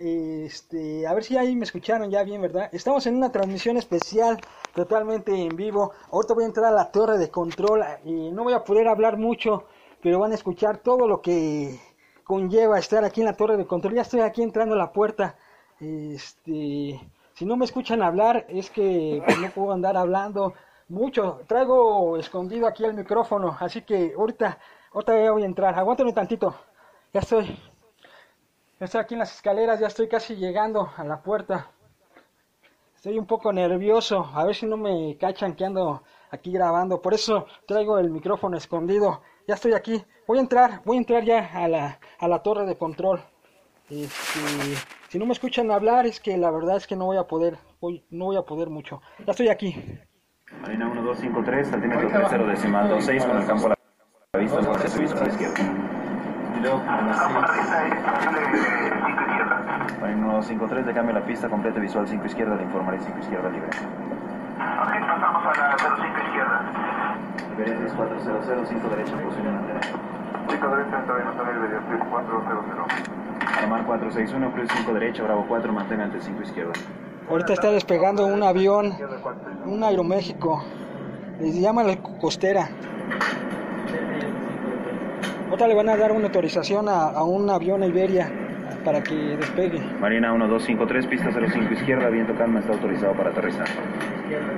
Este, a ver si ahí me escucharon ya bien, ¿verdad? Estamos en una transmisión especial, totalmente en vivo. Ahorita voy a entrar a la torre de control y no voy a poder hablar mucho, pero van a escuchar todo lo que conlleva estar aquí en la torre de control. Ya estoy aquí entrando a la puerta. Este, si no me escuchan hablar, es que no puedo andar hablando mucho. Traigo escondido aquí el micrófono, así que ahorita, ahorita voy a entrar. Aguántame tantito. Ya estoy. Estoy aquí en las escaleras, ya estoy casi llegando a la puerta. Estoy un poco nervioso, a ver si no me cachan que ando aquí grabando. Por eso traigo el micrófono escondido. Ya estoy aquí. Voy a entrar, voy a entrar ya a la, a la torre de control. Este, si no me escuchan hablar es que la verdad es que no voy a poder, voy, no voy a poder mucho. Ya estoy aquí. Marina 1253, centímetro 30 decimal 26 con el campo a la vista, su vista a la izquierda. 1253, de cambio la pista, completa visual 5 izquierda, le informaré 5 izquierda libre. Ok, pasamos a la 05 izquierda. Iberia 3400, 5 derecha, posición en antena. 5 derecha, está bien, Antonio Iberia, 3400. Armar 461, plus 5 derecha, Bravo 4, mantén ante 5 izquierda. Ahorita está despegando un avión, un Aeroméxico. Les llama la costera. Ahorita le van a dar una autorización a, a un avión Iberia para que despegue. Marina 1253, pista 05 izquierda, viento calma, está autorizado para aterrizar.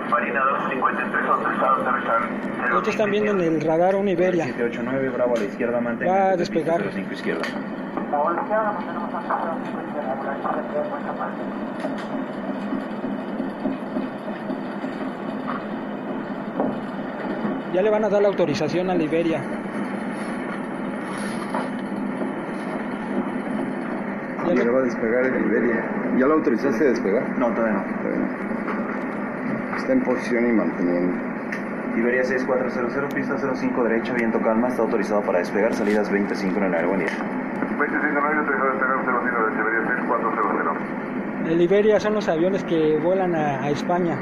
Marina 253, autorizado a aterrizar. Ahorita están viendo en el radar un Iberia. 789, Bravo a la izquierda, mantén Va a despegar. 05 izquierda. Ya le van a dar la autorización a la Iberia. Ya a despegar el Iberia. ¿Ya lo autorizaste a despegar? No, todavía no. Está en posición y manteniendo. Iberia 6400, pista 05 derecha, viento calma, está autorizado para despegar, salidas 25 en el aire. Buen día. 25 9, autorizado a despegar 05 derecha, Iberia 6400. el Iberia son los aviones que vuelan a, a España.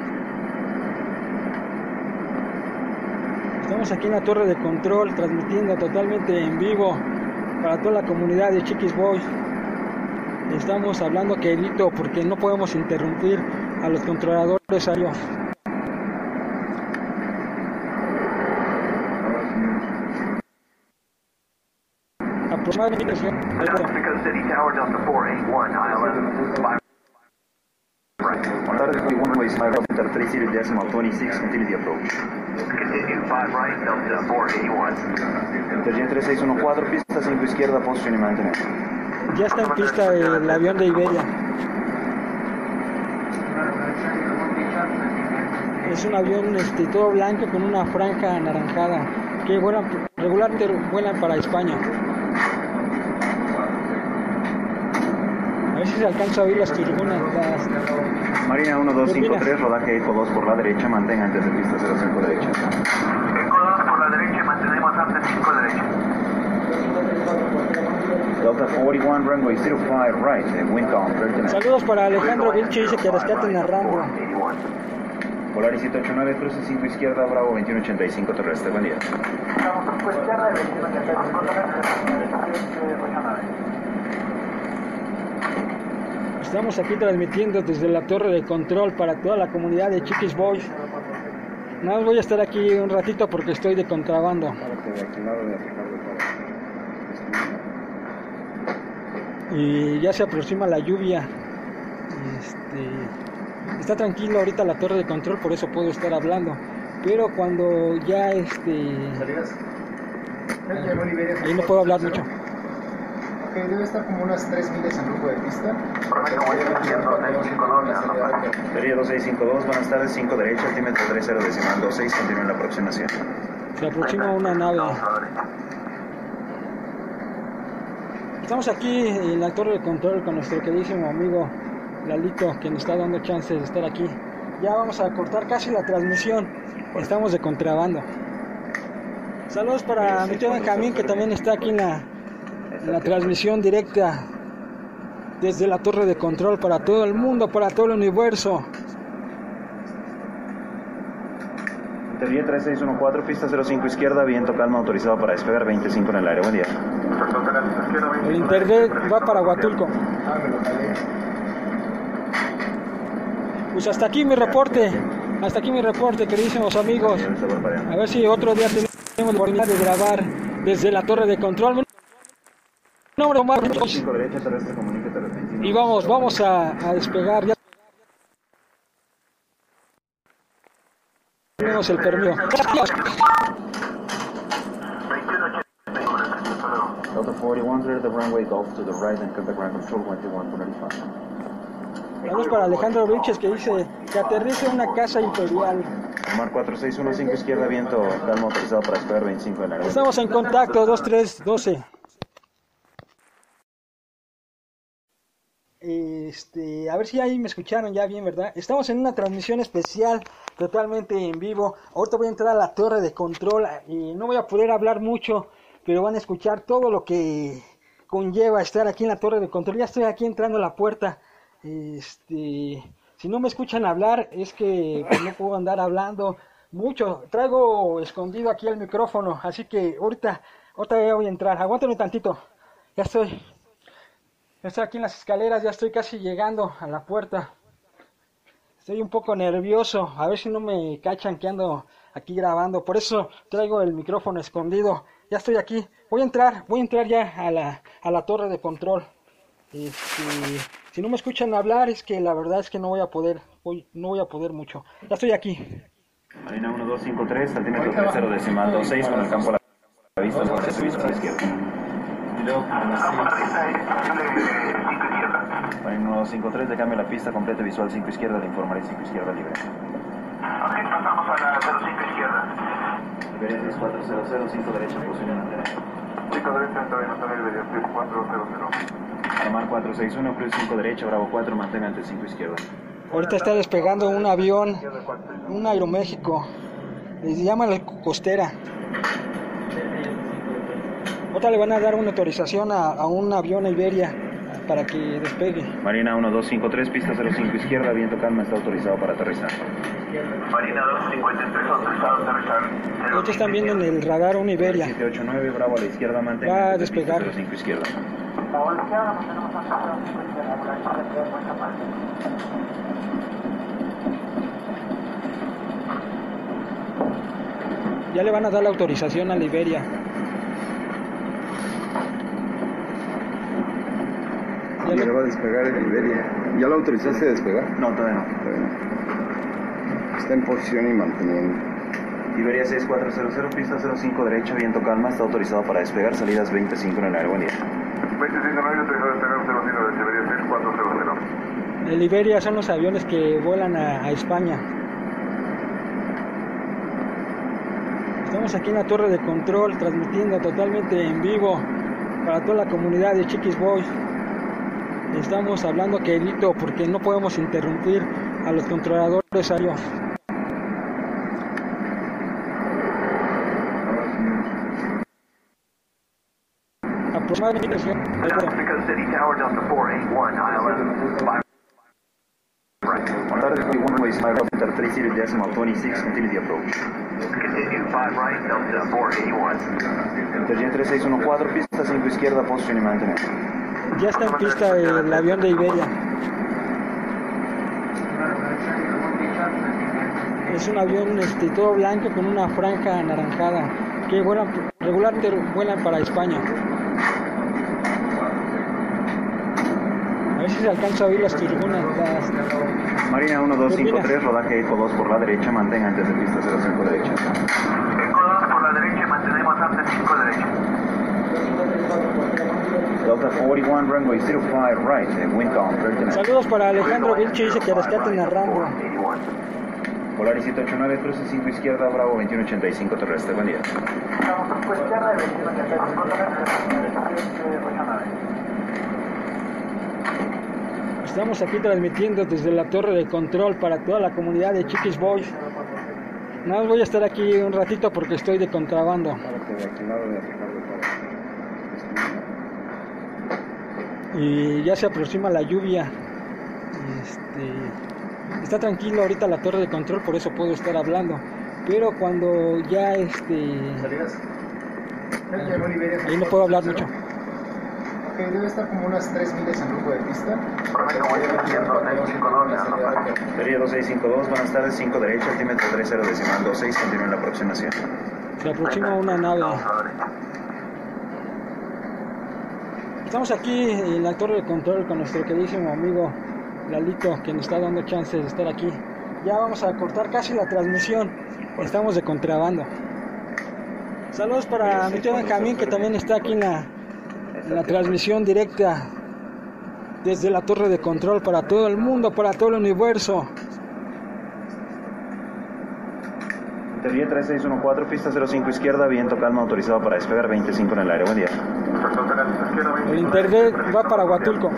Estamos aquí en la torre de control transmitiendo totalmente en vivo para toda la comunidad de Chiquis Boys. Estamos hablando quedito porque no podemos interrumpir a los controladores aéreos. Aproximadamente Mexico City Tower, Delta 481, ILS 5. Buenas tardes, muy one way, smile, Delta 30 decimal 26, continue the approach. Continue 5 right, Delta 481. Interjet 3614, pista 5 izquierda, posición y mantener. Ya está en pista el avión de Iberia. Es un avión este, todo blanco con una franja anaranjada que vuelan, regularmente vuelan para España. A ver si se alcanza a oír las turbinas. las- Marina 1253, rodaje ECO 2 por la derecha, mantén antes de pista 05 derecha. Eco 2 por la derecha, mantenemos antes 5 derecha. Delta 41, runway 05 right, wind calm 39. Saludos para Alejandro Vilche, dice que rescaten a Rambo. 81. Polaris 789, cruce 5 izquierda, Bravo 2185 terrestre. Buen día. Estamos a su izquierda de 2185. Estamos aquí transmitiendo desde la torre de control para toda la comunidad de Chiquis Boys. Nada más voy a estar aquí un ratito porque estoy de contrabando. Párate de aquel lado de Ricardo para- y ya se aproxima la lluvia. Este, está tranquilo ahorita la torre de control, por eso puedo estar hablando. Pero cuando ya este ahí no puedo hablar mucho. Ok, debe estar como unas 3 millas en rumbo de pista. Prometo, voy a 165 Sería 2652, buenas tardes, 5 derecha, altímetro 30 decimal 26, continúa en la aproximación. Se aproxima una nave. Estamos aquí en la torre de control con nuestro queridísimo amigo Lalito, que nos está dando chance de estar aquí. Ya vamos a cortar casi la transmisión. Estamos de contrabando. Saludos para mi tío Benjamín, que también está aquí en la, en la transmisión directa desde la torre de control para todo el mundo, para todo el universo. Interjet 3614, pista 05 izquierda, viento calma autorizado para despegar 25 en el aire. Buen día. El internet va para Huatulco. Pues hasta aquí mi reporte. Hasta aquí mi reporte, queridísimos amigos. A ver si otro día tenemos la oportunidad de grabar desde la torre de control. Mi nombre es Omar Muñoz. 5 derecha, terrestre, comuníquete a los 25. Y vamos, vamos a, a despegar. Ya tenemos el permiso. Delta 41, clear the runway Golf to the right and contact ground control 21.95. Vamos para Alejandro Vilches que dice que aterrice una casa imperial. Omar 4615 izquierda, viento calmo autorizado para despegar 25 en la Estamos en contacto 2312. Este, a ver si ahí me escucharon ya bien, ¿verdad? Estamos en una transmisión especial, totalmente en vivo. Ahorita voy a entrar a la torre de control y no voy a poder hablar mucho, pero van a escuchar todo lo que conlleva estar aquí en la torre de control. Ya estoy aquí entrando a la puerta. Este, si no me escuchan hablar, es que pues, no puedo andar hablando mucho. Traigo escondido aquí el micrófono, así que ahorita, ahorita voy a entrar. Aguántame tantito. Ya estoy. Ya estoy aquí en las escaleras, ya estoy casi llegando a la puerta. Estoy un poco nervioso, a ver si no me cachan que ando aquí grabando. Por eso traigo el micrófono escondido. Ya estoy aquí. Voy a entrar, voy a entrar ya a la, a la torre de control. Este, si no me escuchan hablar es que la verdad es que no voy a poder, voy, no voy a poder mucho. Ya estoy aquí. Marina 1253, altímetro 30 decimal 26 con el campo a la vista, por servicio a la izquierda. Marina 1253, de cambio a la pista, completa visual 5 izquierda, le informaré 5 izquierda libre. pasamos a la 05 izquierda. Iberia 6400, 5 derecha, posición en antena. 5 derecha, entra bien, Antonio Iberia, 400. Omar 461, Cruz 5 derecha, Bravo 4, mantén ante 5 izquierda. Ahorita está despegando un avión, un Aeroméxico. Les llaman la costera. Ahorita le van a dar una autorización a, a un avión Iberia para que despegue. Marina 1253, pista 05 izquierda, viento calma, está autorizado para aterrizar. Marina 253, autorizado a aterrizar. Ahorita están viendo en el radar un Iberia. 789, Bravo a la izquierda, mantén Va a despegar. 05 izquierda. Ya le van a dar la autorización a la Iberia. Ya Ya le- va a despegar el Iberia. ¿Ya lo autorizaste a despegar? No, todavía no. Bueno. Está en posición y manteniendo. Iberia 6400, pista 05 derecha, viento calma, está autorizado para despegar, salidas 25 en el aerolínea. 25 autorizado a despegar 05 derecha, Iberia 6400. el Iberia son los aviones que vuelan a, a España. Estamos aquí en la torre de control transmitiendo totalmente en vivo para toda la comunidad de Chiquis Boys. Estamos hablando quedito porque no podemos interrumpir a los controladores aéreos. Aproximadamente Mexico City Tower, Delta 481, ILS 5. Buenas tardes, muy one way, smile, enter 30 decimal 26, continue the approach. Continue 5 right, Delta 481. Intergen 3614, pista 5 izquierda, posición y mantener. ya está en pista el avión de Iberia. Es un avión este, todo blanco con una franja anaranjada que vuelan, regularmente vuelan para España. A ver si se alcanza a oír las turbinas. las- Marina 1253, rodaje Eco 2 por la derecha, mantén antes de pista 05 derecha. Eco 2 por la derecha mantenemos antes 5 derecha. Delta 41, runway 05 right, wind calm 39. Saludos para Alejandro Vilche, dice que rescaten a Rambo. 481. Polaris 789, cruce 5 izquierda, Bravo 2185 terrestre, buen día. Estamos aquí transmitiendo desde la torre de control para toda la comunidad de Chiquis Boys. Nada más voy a estar aquí un ratito porque estoy de contrabando. Y ya se aproxima la lluvia. Este, está tranquilo ahorita la torre de control, por eso puedo estar hablando. Pero cuando ya este, ¿Salidas? ¿El llegó Liberia ahí no puedo hablar mucho. Debe estar como unas 3 millas en rumbo de pista. Promedio voy subiendo 652, llegando a Parque. Sería 2652, buenas tardes, 5 derecha, altímetro 30 decimal 26, continúa en la aproximación. Se aproxima una nave. Estamos aquí en la torre de control con nuestro queridísimo amigo Lalito, que nos está dando chance de estar aquí. Ya vamos a cortar casi la transmisión. Estamos de contrabando. Saludos para mi tío Benjamín, que también está aquí en la, en la transmisión directa desde la torre de control para todo el mundo, para todo el universo. Teoría 3614, pista 05 izquierda, viento calma autorizado para despegar 25 en el aire. Buen día. El 25, internet va para 35, Huatulco.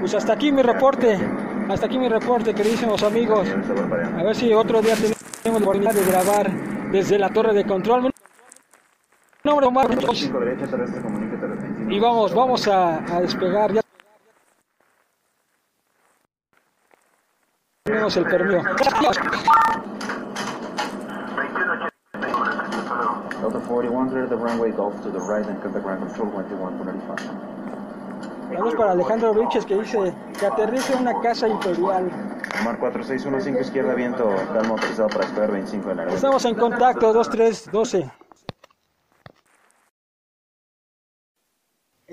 Pues hasta aquí mi reporte. Hasta aquí mi reporte, queridísimos amigos. A ver si otro día tenemos la oportunidad de grabar desde la torre de control. Los 25. Y vamos, vamos a, a despegar. Ya tenemos el permiso. 2181, hasta luego. Delta 41, clear the runway Golf to the right and contact ground control 21.95. Saludos para Alejandro Briches que dice que aterrice una casa imperial. Omar 4615 izquierda, viento calma autorizado para despegar 25 en día. Estamos en contacto 2312.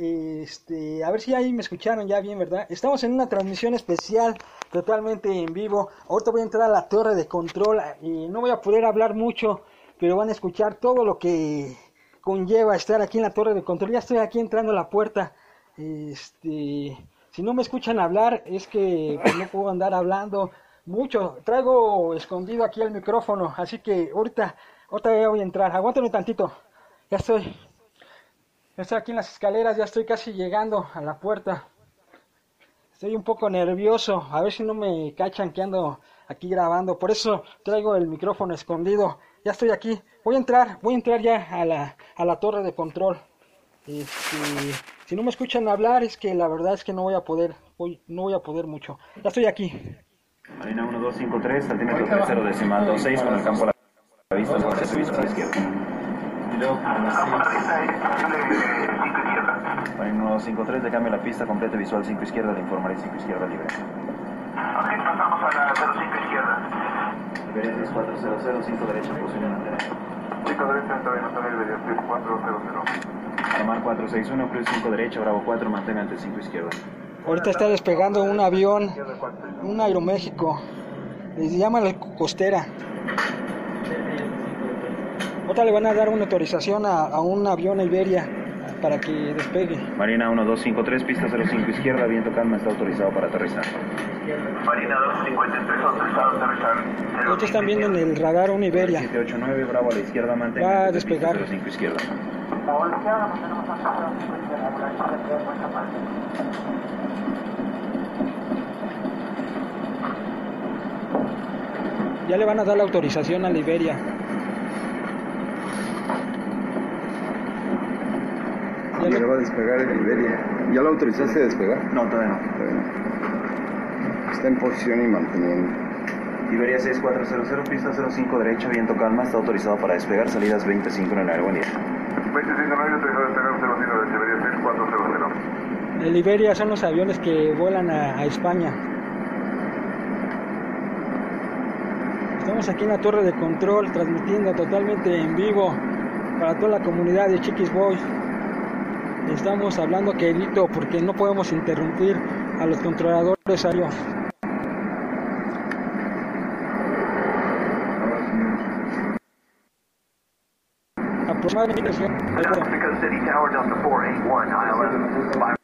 Este, a ver si ahí me escucharon ya bien, ¿verdad? Estamos en una transmisión especial, totalmente en vivo. Ahorita voy a entrar a la torre de control y no voy a poder hablar mucho, pero van a escuchar todo lo que conlleva estar aquí en la torre de control. Ya estoy aquí entrando a la puerta. Este, si no me escuchan hablar, es que pues, no puedo andar hablando mucho. Traigo escondido aquí el micrófono, así que ahorita, ahorita voy a entrar. Aguántame tantito. Ya estoy. Estoy aquí en las escaleras, ya estoy casi llegando a la puerta. Estoy un poco nervioso, a ver si no me cachan que ando aquí grabando. Por eso traigo el micrófono escondido. Ya estoy aquí. Voy a entrar, voy a entrar ya a la, a la torre de control. Este, si no me escuchan hablar es que la verdad es que no voy a poder, voy, no voy a poder mucho. Ya estoy aquí. Marina 1253, altímetro 30 decimal 26 con el campo a la vista, el coche servicio a la izquierda. Y luego, Arriba es posible 5 izquierda. Marina 1253, de cambio la pista, completa visual 5 izquierda, le informaré 5 izquierda libre. Ok, pasamos a la 05 izquierda. Iberia 6400, 5 derecha, posición en antena. 5 derecha, está bien, hasta Iberia 6400. Amar 461, cruce 5 derecha, Bravo 4, mantenga ante 5 izquierda. Ahorita está despegando un avión, un Aeroméxico. Les llama la costera. Ahorita le van a dar una autorización a, a un avión Iberia para que despegue. Marina 1253, pista 05 izquierda, viento calma, está autorizado para aterrizar. Marina 253, autorizado a aterrizar. Ahorita están viendo en el radar un Iberia. 789, Bravo a la izquierda, mantenga Va a despegar. 05 izquierda. Ya le van a dar la autorización a la Iberia. Ya le- va a despegar el Iberia. ¿Ya lo autorizaste a despegar? No, todavía no. Está en posición y manteniendo. Iberia 6400, pista 05 derecha, viento calma, está autorizado para despegar, salidas 25 en el aire. Buen día. 25 9, autorizado a despegar 05 de Iberia 6400. el Iberia son los aviones que vuelan a, a España. Estamos aquí en la torre de control transmitiendo totalmente en vivo para toda la comunidad de Chiquis Boys. Estamos hablando quedito porque no podemos interrumpir a los controladores aéreos. Aproximadamente Because City Tower Delta 481, ILS 5.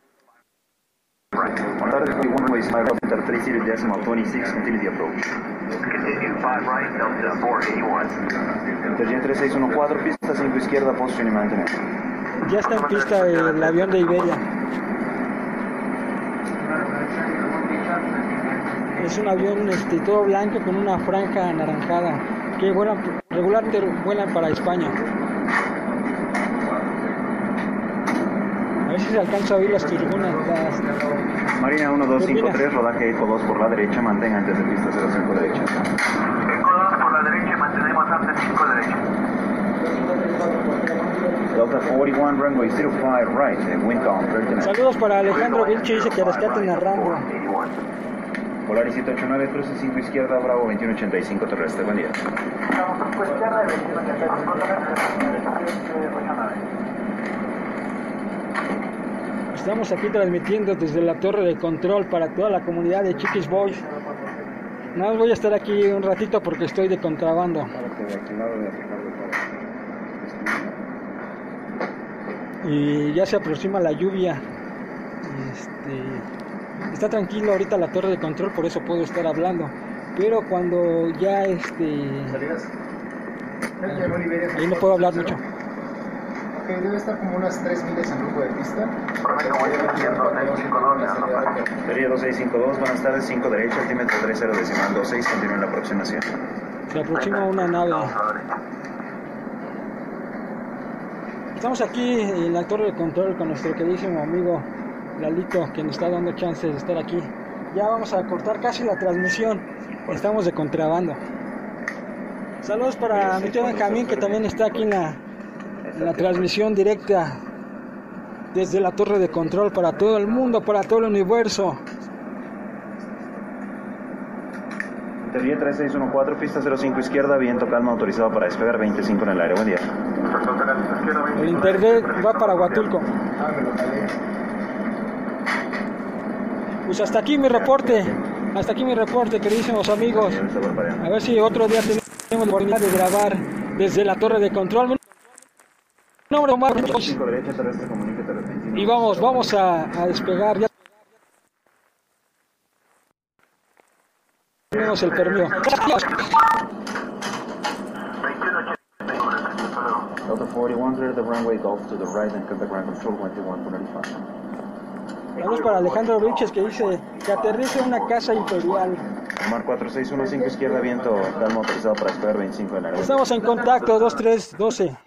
Buenas tardes, we one way smile enter 30 decimal 26, continue the approach. Continue 5 right, Delta 481. Interjet 3614, pista 5 izquierda, posición y mantener. Ya está en pista el avión de Iberia. Es un avión este, todo blanco con una franja anaranjada que vuelan, regularmente vuelan para España. A ver si se alcanza a oír las turbinas. las- Marina 1253, rodaje Eco 2 por la derecha, mantenga antes de pista 05 derecha. Eco 2 por la derecha y mantenemos antes 5 derecha. Delta 41, runway 05 right, eh, wind calm 39. Saludos para Alejandro Vilche, dice que rescaten a Rango. Polaris 789, cruce 5 izquierda, Bravo 2185 terrestre, buen día. Estamos aquí transmitiendo desde la torre de control para toda la comunidad de Chiquis Boys. Nada más voy a estar aquí un ratito porque estoy de contrabando. Y ya se aproxima la lluvia. Este, está tranquilo ahorita la torre de control, por eso puedo estar hablando. Pero cuando ya este ahí no puedo hablar mucho. Ok, debe estar como unas 3 millas en rumbo de pista. Sería 2652, buenas tardes, 5 derecha, altímetro 30 decimal 26, continúen la aproximación. Se aproxima una nave. Estamos aquí en la torre de control con nuestro queridísimo amigo Lalito, que nos está dando chance de estar aquí. Ya vamos a cortar casi la transmisión. Estamos de contrabando. Saludos para mi tío Benjamín, que también está aquí en la, en la transmisión directa desde la torre de control para todo el mundo, para todo el universo. Interior 3614, pista 05 izquierda, viento calma autorizado para despegar 25 en el aire. Buen día. El internet va para Huatulco. Pues hasta aquí mi reporte. Hasta aquí mi reporte, queridísimos amigos. A ver si otro día tenemos la oportunidad de grabar desde la torre de control. Mi nombre es Omar. 5 derecha, terrestre, comuníquete terrestre. Y vamos, vamos a, a despegar. Ya tenemos el permiso. Delta 41, clear the runway Gulf to the right and contact ground control 2145. Saludos para Alejandro Briches que dice que aterrice una casa imperial. Omar 4615 izquierda, viento calma autorizado para despegar 25 en el aire. Estamos en contacto 2312.